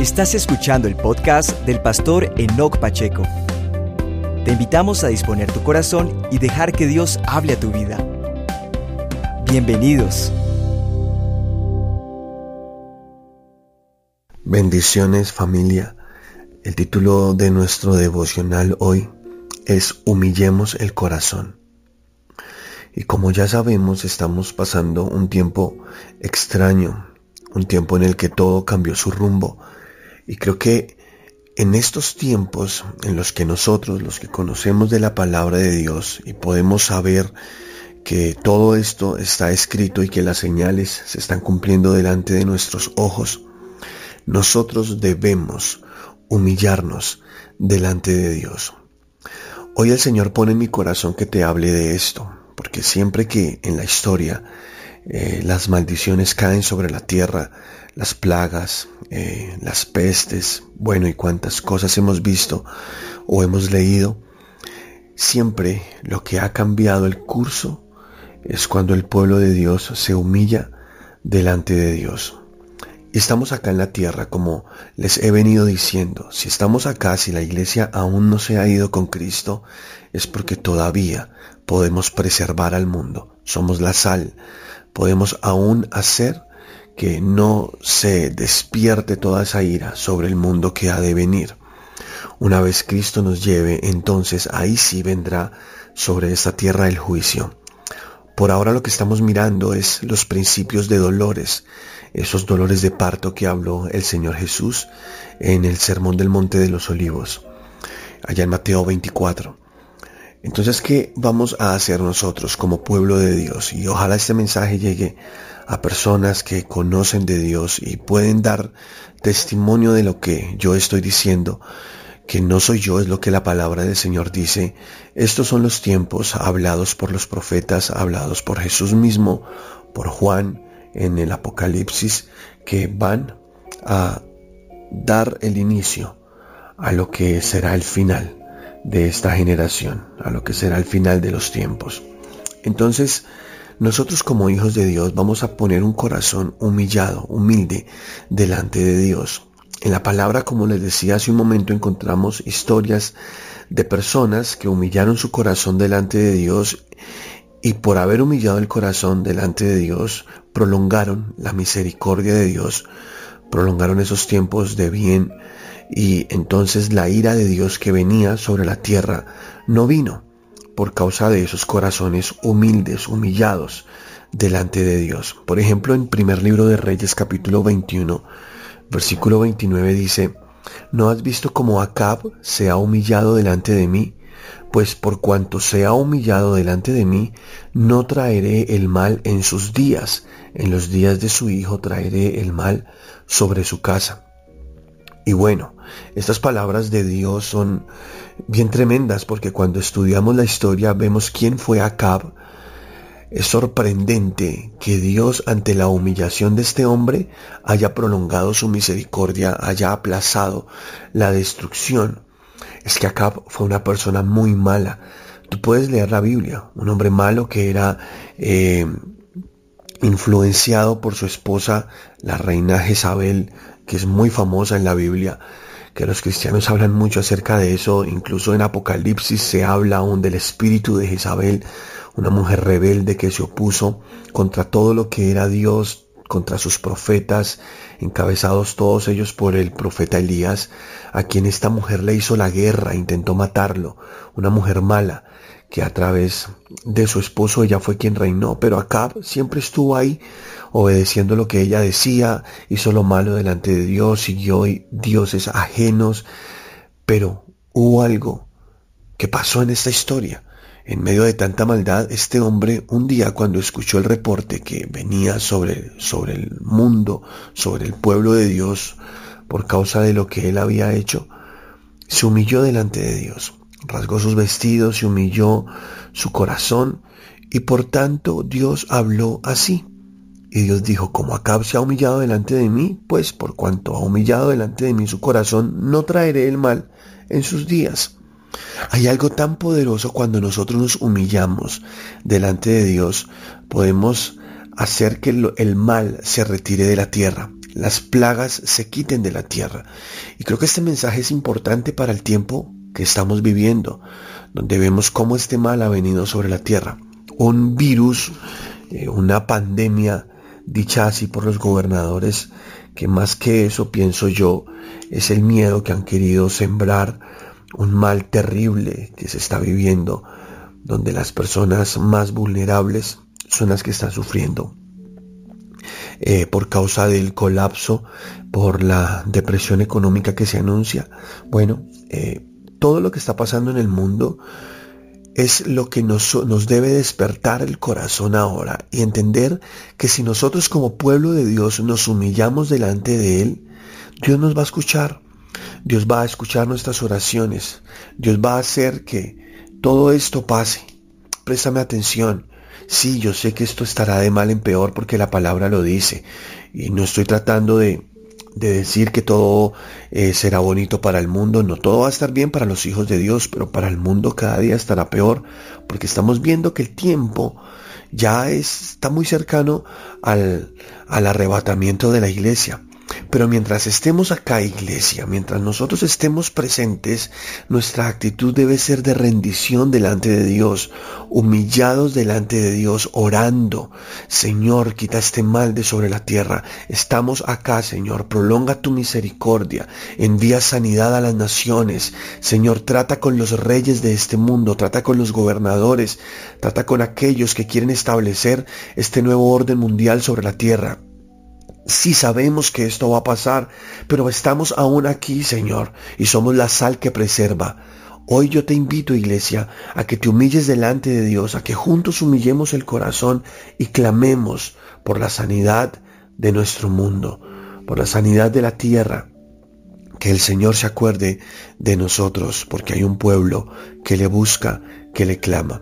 Estás escuchando el podcast del pastor Enoch Pacheco. Te invitamos a disponer tu corazón y dejar que Dios hable a tu vida. Bienvenidos. Bendiciones familia. El título de nuestro devocional hoy es Humillemos el corazón. Y como ya sabemos, estamos pasando un tiempo extraño, un tiempo en el que todo cambió su rumbo y creo que en estos tiempos en los que nosotros, los que conocemos de la palabra de Dios y podemos saber que todo esto está escrito y que las señales se están cumpliendo delante de nuestros ojos, nosotros debemos humillarnos delante de Dios. Hoy el Señor pone en mi corazón que te hable de esto, porque siempre que en la historia eh, las maldiciones caen sobre la tierra, las plagas, eh, las pestes, bueno, y cuántas cosas hemos visto o hemos leído, siempre lo que ha cambiado el curso es cuando el pueblo de Dios se humilla delante de Dios. Estamos acá en la tierra, como les he venido diciendo, si estamos acá, si la iglesia aún no se ha ido con Cristo, es porque todavía podemos preservar al mundo. Somos la sal, podemos aún hacer que no se despierte toda esa ira sobre el mundo que ha de venir. Una vez Cristo nos lleve, entonces ahí sí vendrá sobre esta tierra el juicio. Por ahora lo que estamos mirando es los principios de dolores, esos dolores de parto que habló el Señor Jesús en el Sermón del Monte de los Olivos, allá en Mateo 24. Entonces, ¿qué vamos a hacer nosotros como pueblo de Dios? Y ojalá este mensaje llegue a personas que conocen de Dios y pueden dar testimonio de lo que yo estoy diciendo, que no soy yo, es lo que la palabra del Señor dice. Estos son los tiempos hablados por los profetas, hablados por Jesús mismo, por Juan en el Apocalipsis, que van a dar el inicio a lo que será el final de esta generación, a lo que será el final de los tiempos. Entonces, nosotros como hijos de Dios vamos a poner un corazón humillado, humilde, delante de Dios. En la palabra, como les decía hace un momento, encontramos historias de personas que humillaron su corazón delante de Dios y por haber humillado el corazón delante de Dios, prolongaron la misericordia de Dios, prolongaron esos tiempos de bien y entonces la ira de Dios que venía sobre la tierra no vino por causa de esos corazones humildes, humillados delante de Dios. Por ejemplo, en primer libro de Reyes capítulo 21, versículo 29 dice, ¿no has visto cómo Acab se ha humillado delante de mí? Pues por cuanto se ha humillado delante de mí, no traeré el mal en sus días, en los días de su hijo traeré el mal sobre su casa. Y bueno, estas palabras de Dios son bien tremendas porque cuando estudiamos la historia vemos quién fue Acab. Es sorprendente que Dios ante la humillación de este hombre haya prolongado su misericordia, haya aplazado la destrucción. Es que Acab fue una persona muy mala. Tú puedes leer la Biblia, un hombre malo que era eh, influenciado por su esposa, la reina Jezabel, que es muy famosa en la Biblia, que los cristianos hablan mucho acerca de eso, incluso en Apocalipsis se habla aún del espíritu de Jezabel, una mujer rebelde que se opuso contra todo lo que era Dios, contra sus profetas, encabezados todos ellos por el profeta Elías, a quien esta mujer le hizo la guerra, intentó matarlo, una mujer mala, que a través de su esposo ella fue quien reinó, pero Acab siempre estuvo ahí obedeciendo lo que ella decía, hizo lo malo delante de Dios, siguió dioses ajenos, pero hubo algo que pasó en esta historia. En medio de tanta maldad, este hombre un día cuando escuchó el reporte que venía sobre, sobre el mundo, sobre el pueblo de Dios, por causa de lo que él había hecho, se humilló delante de Dios rasgó sus vestidos y humilló su corazón, y por tanto Dios habló así. Y Dios dijo, como Acab se ha humillado delante de mí, pues por cuanto ha humillado delante de mí su corazón, no traeré el mal en sus días. Hay algo tan poderoso cuando nosotros nos humillamos delante de Dios, podemos hacer que el mal se retire de la tierra. las plagas se quiten de la tierra. Y creo que este mensaje es importante para el tiempo que estamos viviendo, donde vemos cómo este mal ha venido sobre la tierra. Un virus, eh, una pandemia dicha así por los gobernadores, que más que eso pienso yo, es el miedo que han querido sembrar, un mal terrible que se está viviendo, donde las personas más vulnerables son las que están sufriendo. Eh, por causa del colapso, por la depresión económica que se anuncia. Bueno, eh, todo lo que está pasando en el mundo es lo que nos, nos, debe despertar el corazón ahora y entender que si nosotros como pueblo de Dios nos humillamos delante de Él, Dios nos va a escuchar. Dios va a escuchar nuestras oraciones. Dios va a hacer que todo esto pase. Préstame atención. Sí, yo sé que esto estará de mal en peor porque la palabra lo dice. Y no estoy tratando de, decir que todo eh, será bonito para el mundo. No, todo va a estar bien para los hijos de Dios, pero para el mundo cada día estará peor porque estamos viendo que el tiempo ya está muy cercano al, al arrebatamiento de la iglesia. Pero mientras estemos acá, iglesia, mientras nosotros estemos presentes, nuestra actitud debe ser de rendición delante de Dios, humillados delante de Dios, orando. Señor, quita este mal de sobre la tierra. Estamos acá, Señor, prolonga tu misericordia, envía sanidad a las naciones. Señor, trata con los reyes de este mundo, trata con los gobernadores, trata con aquellos que quieren establecer este nuevo orden mundial sobre la tierra. Sí sabemos que esto va a pasar, pero estamos aún aquí, Señor, y somos la sal que preserva. Hoy yo te invito, iglesia, a que te humilles delante de Dios, a que juntos humillemos el corazón y clamemos por la sanidad de nuestro mundo, por la sanidad de la tierra. Que el Señor se acuerde de nosotros, porque hay un pueblo que le busca, que le clama.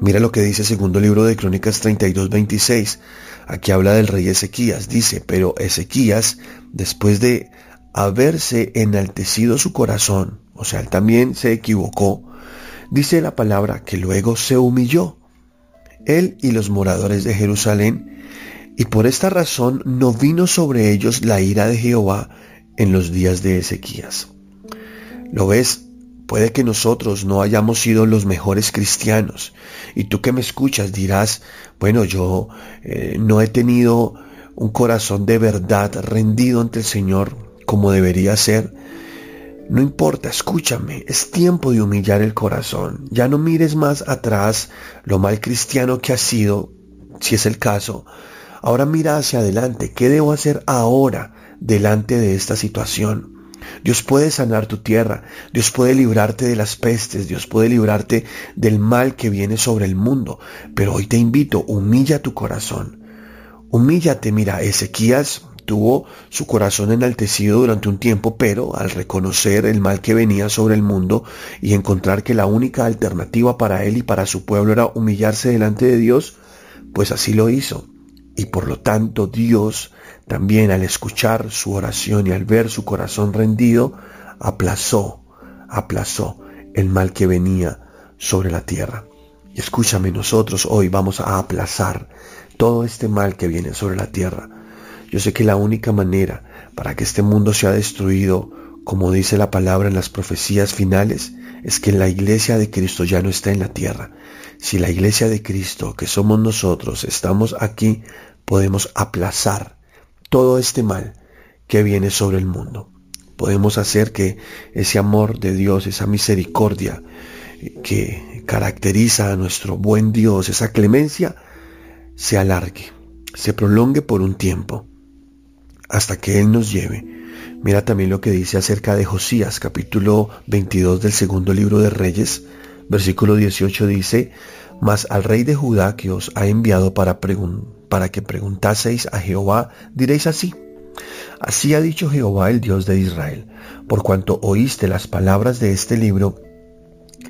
Mira lo que dice el segundo libro de Crónicas 32, 26. Aquí habla del rey Ezequías. Dice, pero Ezequías, después de haberse enaltecido su corazón, o sea, él también se equivocó, dice la palabra que luego se humilló, él y los moradores de Jerusalén, y por esta razón no vino sobre ellos la ira de Jehová en los días de Ezequías. ¿Lo ves? Puede que nosotros no hayamos sido los mejores cristianos. Y tú que me escuchas dirás, bueno, yo eh, no he tenido un corazón de verdad rendido ante el Señor como debería ser. No importa, escúchame, es tiempo de humillar el corazón. Ya no mires más atrás lo mal cristiano que has sido, si es el caso. Ahora mira hacia adelante, ¿qué debo hacer ahora delante de esta situación? Dios puede sanar tu tierra, Dios puede librarte de las pestes, Dios puede librarte del mal que viene sobre el mundo. Pero hoy te invito, humilla tu corazón. Humíllate, mira, Ezequías tuvo su corazón enaltecido durante un tiempo, pero al reconocer el mal que venía sobre el mundo y encontrar que la única alternativa para él y para su pueblo era humillarse delante de Dios, pues así lo hizo. Y por lo tanto Dios también al escuchar su oración y al ver su corazón rendido, aplazó, aplazó el mal que venía sobre la tierra. Y escúchame, nosotros hoy vamos a aplazar todo este mal que viene sobre la tierra. Yo sé que la única manera para que este mundo sea destruido, como dice la palabra en las profecías finales, es que la iglesia de Cristo ya no está en la tierra. Si la iglesia de Cristo, que somos nosotros, estamos aquí, podemos aplazar todo este mal que viene sobre el mundo. Podemos hacer que ese amor de Dios, esa misericordia que caracteriza a nuestro buen Dios, esa clemencia, se alargue, se prolongue por un tiempo, hasta que Él nos lleve. Mira también lo que dice acerca de Josías, capítulo 22 del segundo libro de Reyes, versículo 18 dice, Mas al rey de Judá que os ha enviado para que preguntaseis a Jehová, diréis así. Así ha dicho Jehová el Dios de Israel, por cuanto oíste las palabras de este libro,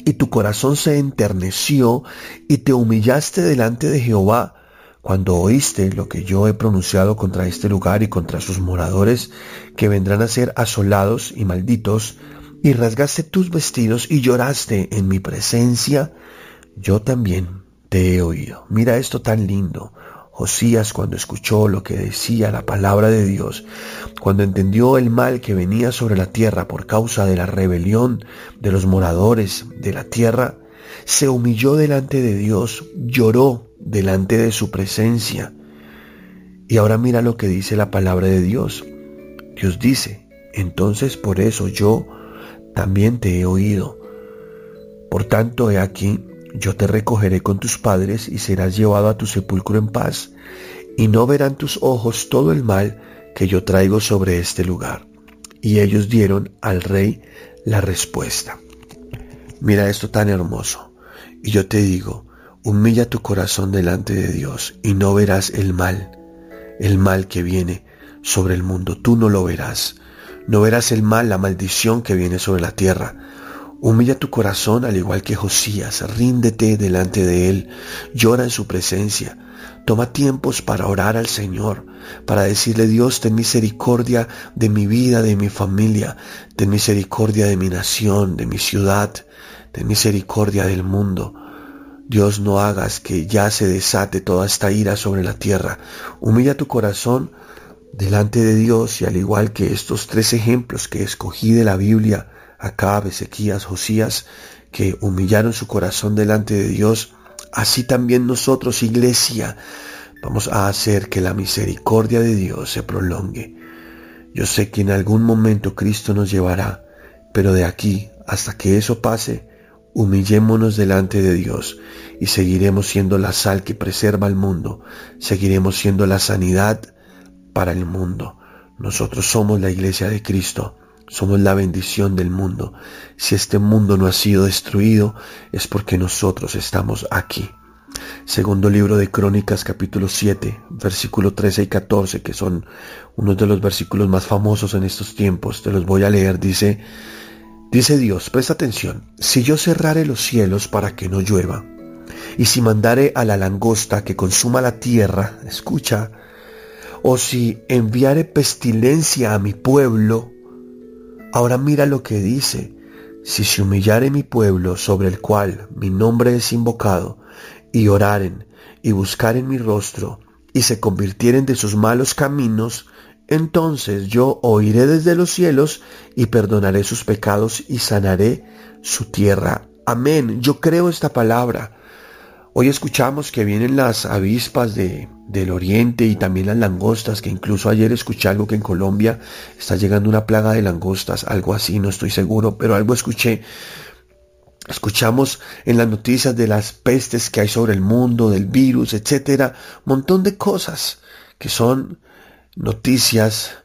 y tu corazón se enterneció, y te humillaste delante de Jehová, cuando oíste lo que yo he pronunciado contra este lugar y contra sus moradores, que vendrán a ser asolados y malditos, y rasgaste tus vestidos y lloraste en mi presencia, yo también te he oído. Mira esto tan lindo. Josías cuando escuchó lo que decía la palabra de Dios, cuando entendió el mal que venía sobre la tierra por causa de la rebelión de los moradores de la tierra, se humilló delante de Dios, lloró delante de su presencia. Y ahora mira lo que dice la palabra de Dios. Dios dice, entonces por eso yo también te he oído. Por tanto, he aquí, yo te recogeré con tus padres y serás llevado a tu sepulcro en paz, y no verán tus ojos todo el mal que yo traigo sobre este lugar. Y ellos dieron al rey la respuesta. Mira esto tan hermoso. Y yo te digo, humilla tu corazón delante de Dios y no verás el mal, el mal que viene sobre el mundo. Tú no lo verás. No verás el mal, la maldición que viene sobre la tierra. Humilla tu corazón al igual que Josías, ríndete delante de Él, llora en su presencia. Toma tiempos para orar al Señor, para decirle Dios, ten misericordia de mi vida, de mi familia, ten misericordia de mi nación, de mi ciudad, ten misericordia del mundo. Dios no hagas que ya se desate toda esta ira sobre la tierra. Humilla tu corazón delante de Dios y al igual que estos tres ejemplos que escogí de la Biblia, Acab, Ezequías, Josías, que humillaron su corazón delante de Dios, así también nosotros, iglesia, vamos a hacer que la misericordia de Dios se prolongue. Yo sé que en algún momento Cristo nos llevará, pero de aquí hasta que eso pase, humillémonos delante de Dios y seguiremos siendo la sal que preserva el mundo, seguiremos siendo la sanidad para el mundo. Nosotros somos la iglesia de Cristo somos la bendición del mundo. Si este mundo no ha sido destruido, es porque nosotros estamos aquí. Segundo libro de Crónicas capítulo 7, versículo 13 y 14, que son unos de los versículos más famosos en estos tiempos. Te los voy a leer. Dice, dice Dios, presta atención, si yo cerrare los cielos para que no llueva, y si mandare a la langosta que consuma la tierra, escucha, o si enviare pestilencia a mi pueblo, Ahora mira lo que dice. Si se humillare mi pueblo sobre el cual mi nombre es invocado, y oraren, y buscaren mi rostro, y se convirtieren de sus malos caminos, entonces yo oiré desde los cielos y perdonaré sus pecados y sanaré su tierra. Amén. Yo creo esta palabra. Hoy escuchamos que vienen las avispas de, del oriente y también las langostas, que incluso ayer escuché algo que en Colombia está llegando una plaga de langostas, algo así, no estoy seguro, pero algo escuché. Escuchamos en las noticias de las pestes que hay sobre el mundo, del virus, etcétera, montón de cosas que son noticias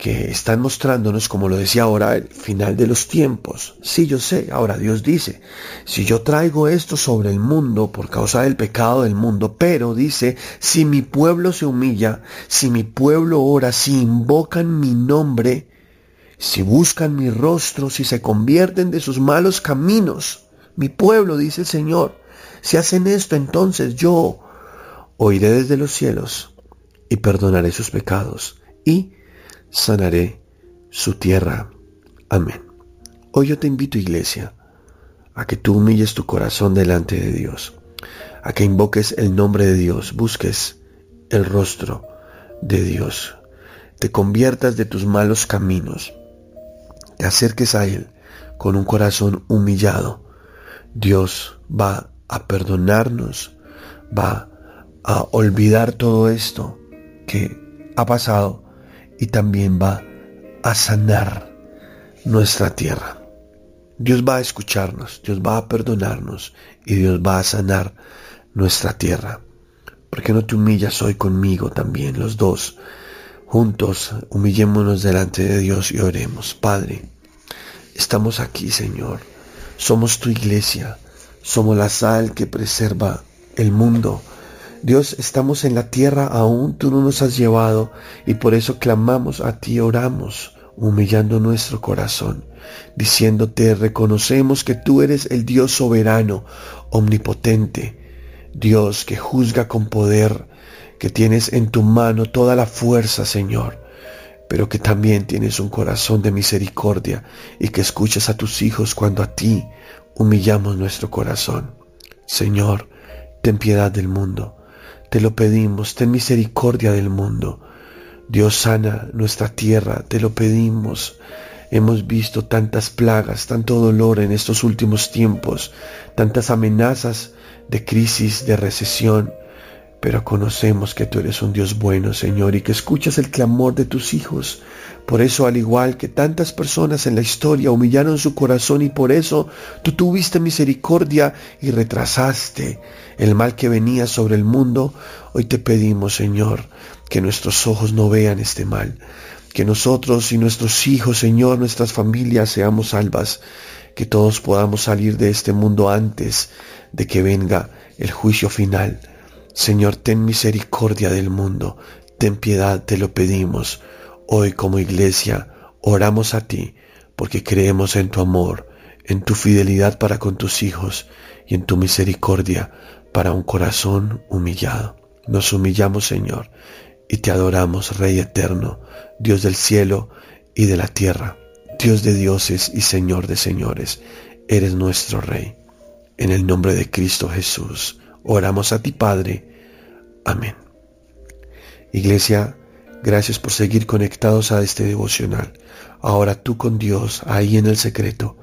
que están mostrándonos, como lo decía ahora, el final de los tiempos. Sí, yo sé, ahora Dios dice, si yo traigo esto sobre el mundo por causa del pecado del mundo, pero dice, si mi pueblo se humilla, si mi pueblo ora, si invocan mi nombre, si buscan mi rostro, si se convierten de sus malos caminos, mi pueblo, dice el Señor, si hacen esto, entonces yo oiré desde los cielos y perdonaré sus pecados y sanaré su tierra. Amén. Hoy yo te invito, iglesia, a que tú humilles tu corazón delante de Dios, a que invoques el nombre de Dios, busques el rostro de Dios, te conviertas de tus malos caminos, te acerques a Él con un corazón humillado. Dios va a perdonarnos, va a olvidar todo esto que ha pasado y también va a sanar nuestra tierra. Dios va a escucharnos, Dios va a perdonarnos y Dios va a sanar nuestra tierra. ¿Por qué no te humillas hoy conmigo también, los dos? Juntos humillémonos delante de Dios y oremos. Padre, estamos aquí, Señor. Somos tu iglesia. Somos la sal que preserva el mundo. Dios, estamos en la tierra aún, tú no nos has llevado y por eso clamamos a ti, oramos, humillando nuestro corazón, diciéndote, reconocemos que tú eres el Dios soberano, omnipotente, Dios que juzga con poder, que tienes en tu mano toda la fuerza, Señor, pero que también tienes un corazón de misericordia y que escuchas a tus hijos cuando a ti humillamos nuestro corazón. Señor, ten piedad del mundo te lo pedimos, ten misericordia del mundo. Dios sana nuestra tierra, te lo pedimos. Hemos visto tantas plagas, tanto dolor en estos últimos tiempos, tantas amenazas de crisis, de recesión, pero conocemos que tú eres un Dios bueno, Señor, y que escuchas el clamor de tus hijos. Por eso, al igual que tantas personas en la historia humillaron su corazón y por eso tú tuviste misericordia y retrasaste el mal que venía sobre el mundo, hoy te pedimos, Señor, que nuestros ojos no vean este mal, que nosotros y nuestros hijos, Señor, nuestras familias seamos salvas, que todos podamos salir de este mundo antes de que venga el juicio final Señor, ten misericordia del mundo, ten piedad, te lo pedimos. Hoy como iglesia oramos a ti porque creemos en tu amor, en tu fidelidad para con tus hijos y en tu misericordia para un corazón humillado. Nos humillamos, Señor, y te adoramos, Rey eterno, Dios del cielo y de la tierra, Dios de dioses y Señor de señores. Eres nuestro Rey. En el nombre de Cristo Jesús. Oramos a ti, Padre. Amén. Iglesia, gracias por seguir conectados a este devocional. Ahora tú con Dios, ahí en el secreto,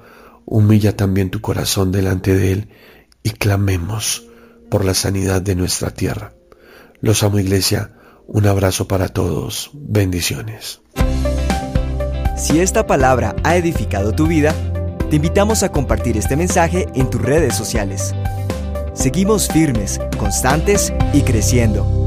humilla también tu corazón delante de Él y clamemos por la sanidad de nuestra tierra. Los amo, Iglesia. Un abrazo para todos. Bendiciones. Si esta palabra ha edificado tu vida, te invitamos a compartir este mensaje en tus redes sociales Seguimos firmes, constantes y creciendo.